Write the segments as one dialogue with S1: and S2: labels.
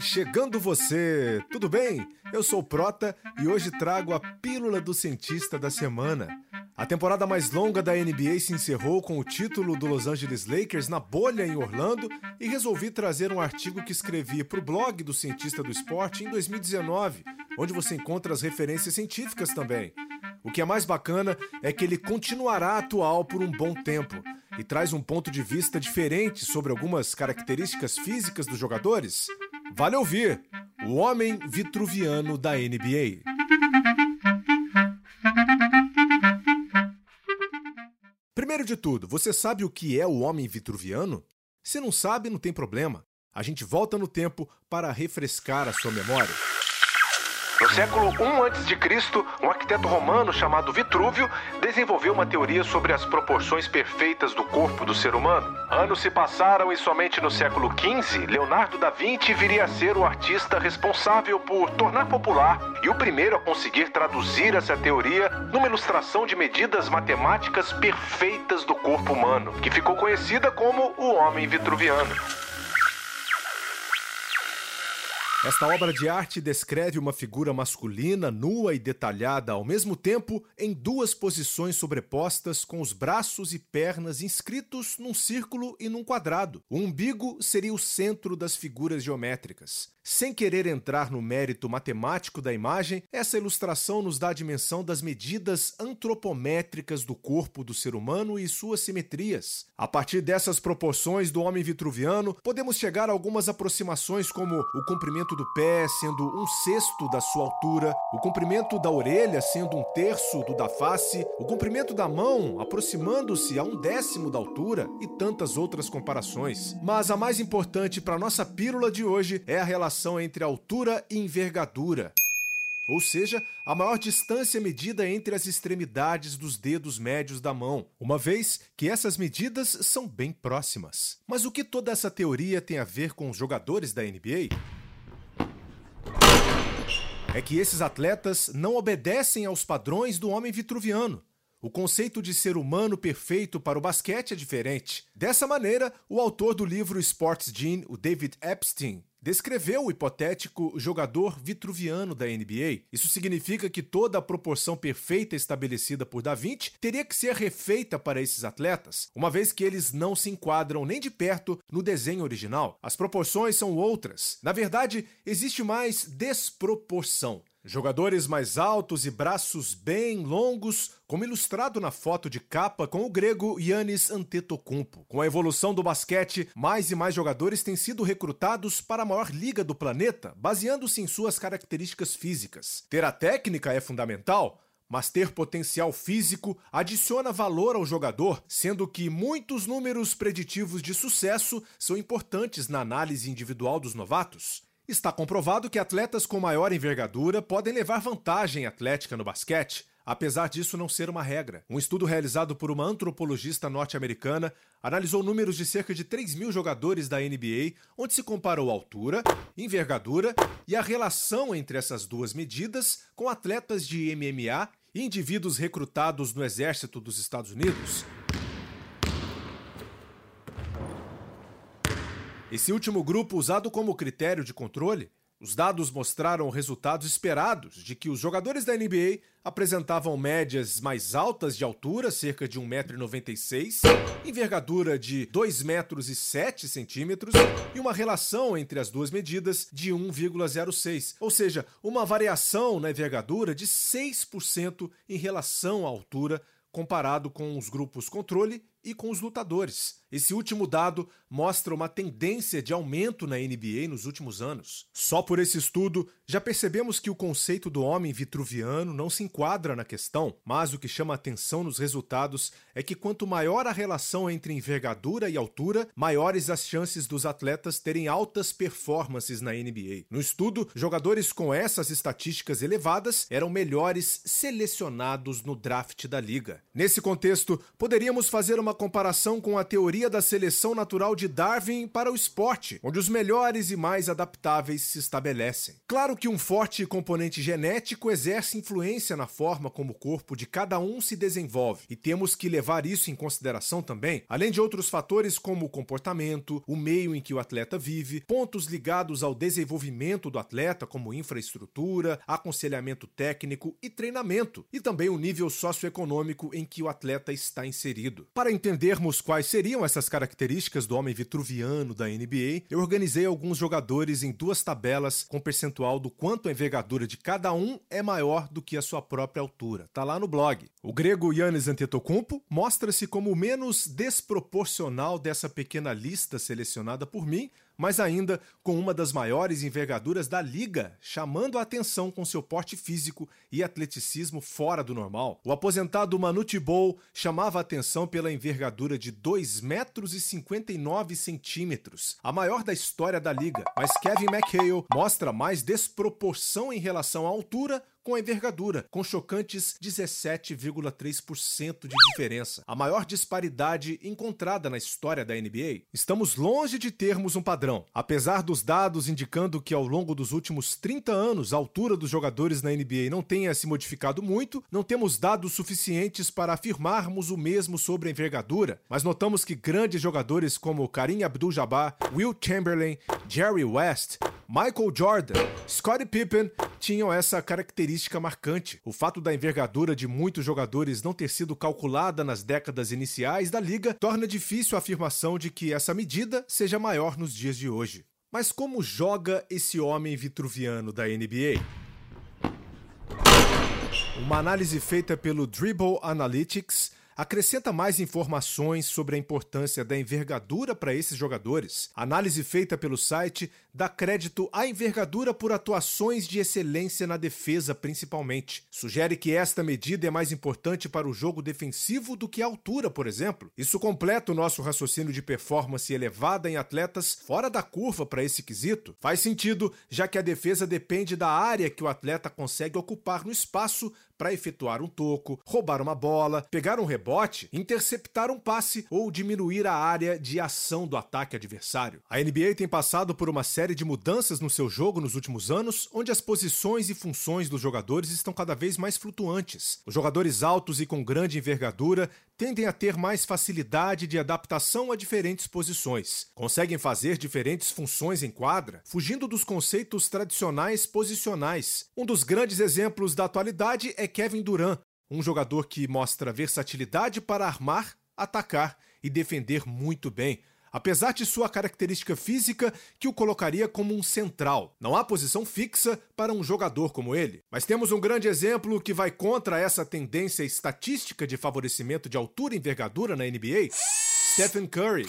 S1: chegando você! Tudo bem? Eu sou o Prota e hoje trago a Pílula do Cientista da Semana. A temporada mais longa da NBA se encerrou com o título do Los Angeles Lakers na bolha em Orlando e resolvi trazer um artigo que escrevi para o blog do Cientista do Esporte em 2019, onde você encontra as referências científicas também. O que é mais bacana é que ele continuará atual por um bom tempo e traz um ponto de vista diferente sobre algumas características físicas dos jogadores. Vale ouvir! O Homem Vitruviano da NBA. Primeiro de tudo, você sabe o que é o Homem Vitruviano? Se não sabe, não tem problema. A gente volta no tempo para refrescar a sua memória.
S2: No século I a.C., um arquiteto romano chamado Vitrúvio desenvolveu uma teoria sobre as proporções perfeitas do corpo do ser humano. Anos se passaram e somente no século XV, Leonardo da Vinci viria a ser o artista responsável por tornar popular e o primeiro a conseguir traduzir essa teoria numa ilustração de medidas matemáticas perfeitas do corpo humano, que ficou conhecida como o Homem Vitruviano.
S1: Esta obra de arte descreve uma figura masculina nua e detalhada ao mesmo tempo em duas posições sobrepostas com os braços e pernas inscritos num círculo e num quadrado. O umbigo seria o centro das figuras geométricas. Sem querer entrar no mérito matemático da imagem, essa ilustração nos dá a dimensão das medidas antropométricas do corpo do ser humano e suas simetrias. A partir dessas proporções do homem vitruviano, podemos chegar a algumas aproximações como o comprimento do pé sendo um sexto da sua altura, o comprimento da orelha sendo um terço do da face, o comprimento da mão aproximando-se a um décimo da altura e tantas outras comparações. Mas a mais importante para nossa pílula de hoje é a relação entre altura e envergadura, ou seja, a maior distância medida entre as extremidades dos dedos médios da mão, uma vez que essas medidas são bem próximas. Mas o que toda essa teoria tem a ver com os jogadores da NBA? É que esses atletas não obedecem aos padrões do homem vitruviano. O conceito de ser humano perfeito para o basquete é diferente. Dessa maneira, o autor do livro Sports Gene, o David Epstein, descreveu o hipotético jogador vitruviano da NBA. Isso significa que toda a proporção perfeita estabelecida por Da Vinci teria que ser refeita para esses atletas, uma vez que eles não se enquadram nem de perto no desenho original. As proporções são outras. Na verdade, existe mais desproporção. Jogadores mais altos e braços bem longos, como ilustrado na foto de capa com o grego Yannis Antetokounmpo. Com a evolução do basquete, mais e mais jogadores têm sido recrutados para a maior liga do planeta, baseando-se em suas características físicas. Ter a técnica é fundamental, mas ter potencial físico adiciona valor ao jogador, sendo que muitos números preditivos de sucesso são importantes na análise individual dos novatos. Está comprovado que atletas com maior envergadura podem levar vantagem atlética no basquete, apesar disso não ser uma regra. Um estudo realizado por uma antropologista norte-americana analisou números de cerca de 3 mil jogadores da NBA, onde se comparou altura, envergadura e a relação entre essas duas medidas com atletas de MMA e indivíduos recrutados no exército dos Estados Unidos. Esse último grupo, usado como critério de controle, os dados mostraram resultados esperados de que os jogadores da NBA apresentavam médias mais altas de altura, cerca de 1,96m, envergadura de 2,07 metros e centímetros e uma relação entre as duas medidas de 1,06, ou seja, uma variação na envergadura de 6% em relação à altura comparado com os grupos controle e com os lutadores. Esse último dado mostra uma tendência de aumento na NBA nos últimos anos. Só por esse estudo, já percebemos que o conceito do homem vitruviano não se enquadra na questão, mas o que chama atenção nos resultados é que quanto maior a relação entre envergadura e altura, maiores as chances dos atletas terem altas performances na NBA. No estudo, jogadores com essas estatísticas elevadas eram melhores selecionados no draft da liga. Nesse contexto, poderíamos fazer uma comparação com a teoria da seleção natural de Darwin para o esporte, onde os melhores e mais adaptáveis se estabelecem. Claro que um forte componente genético exerce influência na forma como o corpo de cada um se desenvolve, e temos que levar isso em consideração também, além de outros fatores como o comportamento, o meio em que o atleta vive, pontos ligados ao desenvolvimento do atleta, como infraestrutura, aconselhamento técnico e treinamento, e também o nível socioeconômico em que o atleta está inserido. Para entendermos quais seriam essas características do homem vitruviano da NBA, eu organizei alguns jogadores em duas tabelas com percentual do quanto a envergadura de cada um é maior do que a sua própria altura. Tá lá no blog. O grego Yannis Antetokounmpo mostra-se como o menos desproporcional dessa pequena lista selecionada por mim, mas ainda com uma das maiores envergaduras da liga, chamando a atenção com seu porte físico e atleticismo fora do normal. O aposentado Manute Bol chamava a atenção pela envergadura de 2 metros e 59 centímetros, a maior da história da liga, mas Kevin McHale mostra mais desproporção em relação à altura com a envergadura, com chocantes 17,3% de diferença, a maior disparidade encontrada na história da NBA. Estamos longe de termos um padrão. Apesar dos dados indicando que ao longo dos últimos 30 anos a altura dos jogadores na NBA não tenha se modificado muito, não temos dados suficientes para afirmarmos o mesmo sobre a envergadura, mas notamos que grandes jogadores como Karim Abdul-Jabbar, Will Chamberlain, Jerry West, Michael Jordan, Scottie Pippen tinham essa característica marcante. O fato da envergadura de muitos jogadores não ter sido calculada nas décadas iniciais da liga torna difícil a afirmação de que essa medida seja maior nos dias de hoje. Mas como joga esse homem vitruviano da NBA? Uma análise feita pelo Dribble Analytics acrescenta mais informações sobre a importância da envergadura para esses jogadores. Análise feita pelo site dá crédito à envergadura por atuações de excelência na defesa, principalmente. Sugere que esta medida é mais importante para o jogo defensivo do que a altura, por exemplo. Isso completa o nosso raciocínio de performance elevada em atletas fora da curva para esse quesito. Faz sentido, já que a defesa depende da área que o atleta consegue ocupar no espaço para efetuar um toco, roubar uma bola, pegar um rebote, interceptar um passe ou diminuir a área de ação do ataque adversário. A NBA tem passado por uma série de mudanças no seu jogo nos últimos anos, onde as posições e funções dos jogadores estão cada vez mais flutuantes. Os jogadores altos e com grande envergadura tendem a ter mais facilidade de adaptação a diferentes posições. Conseguem fazer diferentes funções em quadra, fugindo dos conceitos tradicionais posicionais. Um dos grandes exemplos da atualidade é Kevin Durant, um jogador que mostra versatilidade para armar, atacar e defender muito bem. Apesar de sua característica física que o colocaria como um central. Não há posição fixa para um jogador como ele. Mas temos um grande exemplo que vai contra essa tendência estatística de favorecimento de altura e envergadura na NBA: Stephen Curry.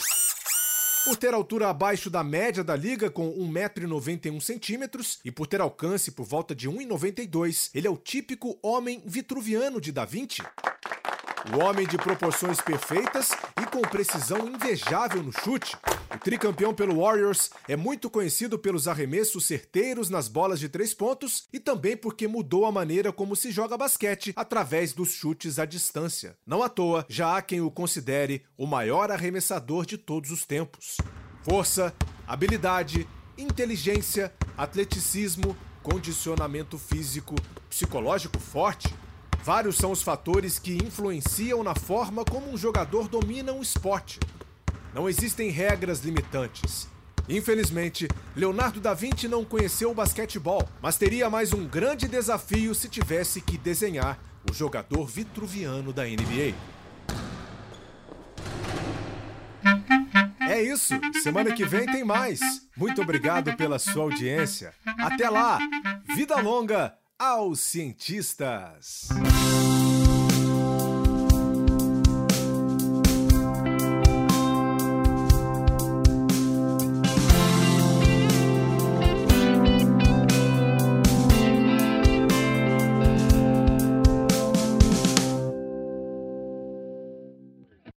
S1: Por ter altura abaixo da média da liga, com 1,91m, e por ter alcance por volta de 1,92, ele é o típico homem vitruviano de Da Vinci. O homem de proporções perfeitas e com precisão invejável no chute. O tricampeão pelo Warriors é muito conhecido pelos arremessos certeiros nas bolas de três pontos e também porque mudou a maneira como se joga basquete através dos chutes à distância. Não à toa, já há quem o considere o maior arremessador de todos os tempos. Força, habilidade, inteligência, atleticismo, condicionamento físico, psicológico forte Vários são os fatores que influenciam na forma como um jogador domina um esporte. Não existem regras limitantes. Infelizmente, Leonardo da Vinci não conheceu o basquetebol, mas teria mais um grande desafio se tivesse que desenhar o jogador vitruviano da NBA. É isso. Semana que vem tem mais. Muito obrigado pela sua audiência. Até lá. Vida longa aos cientistas.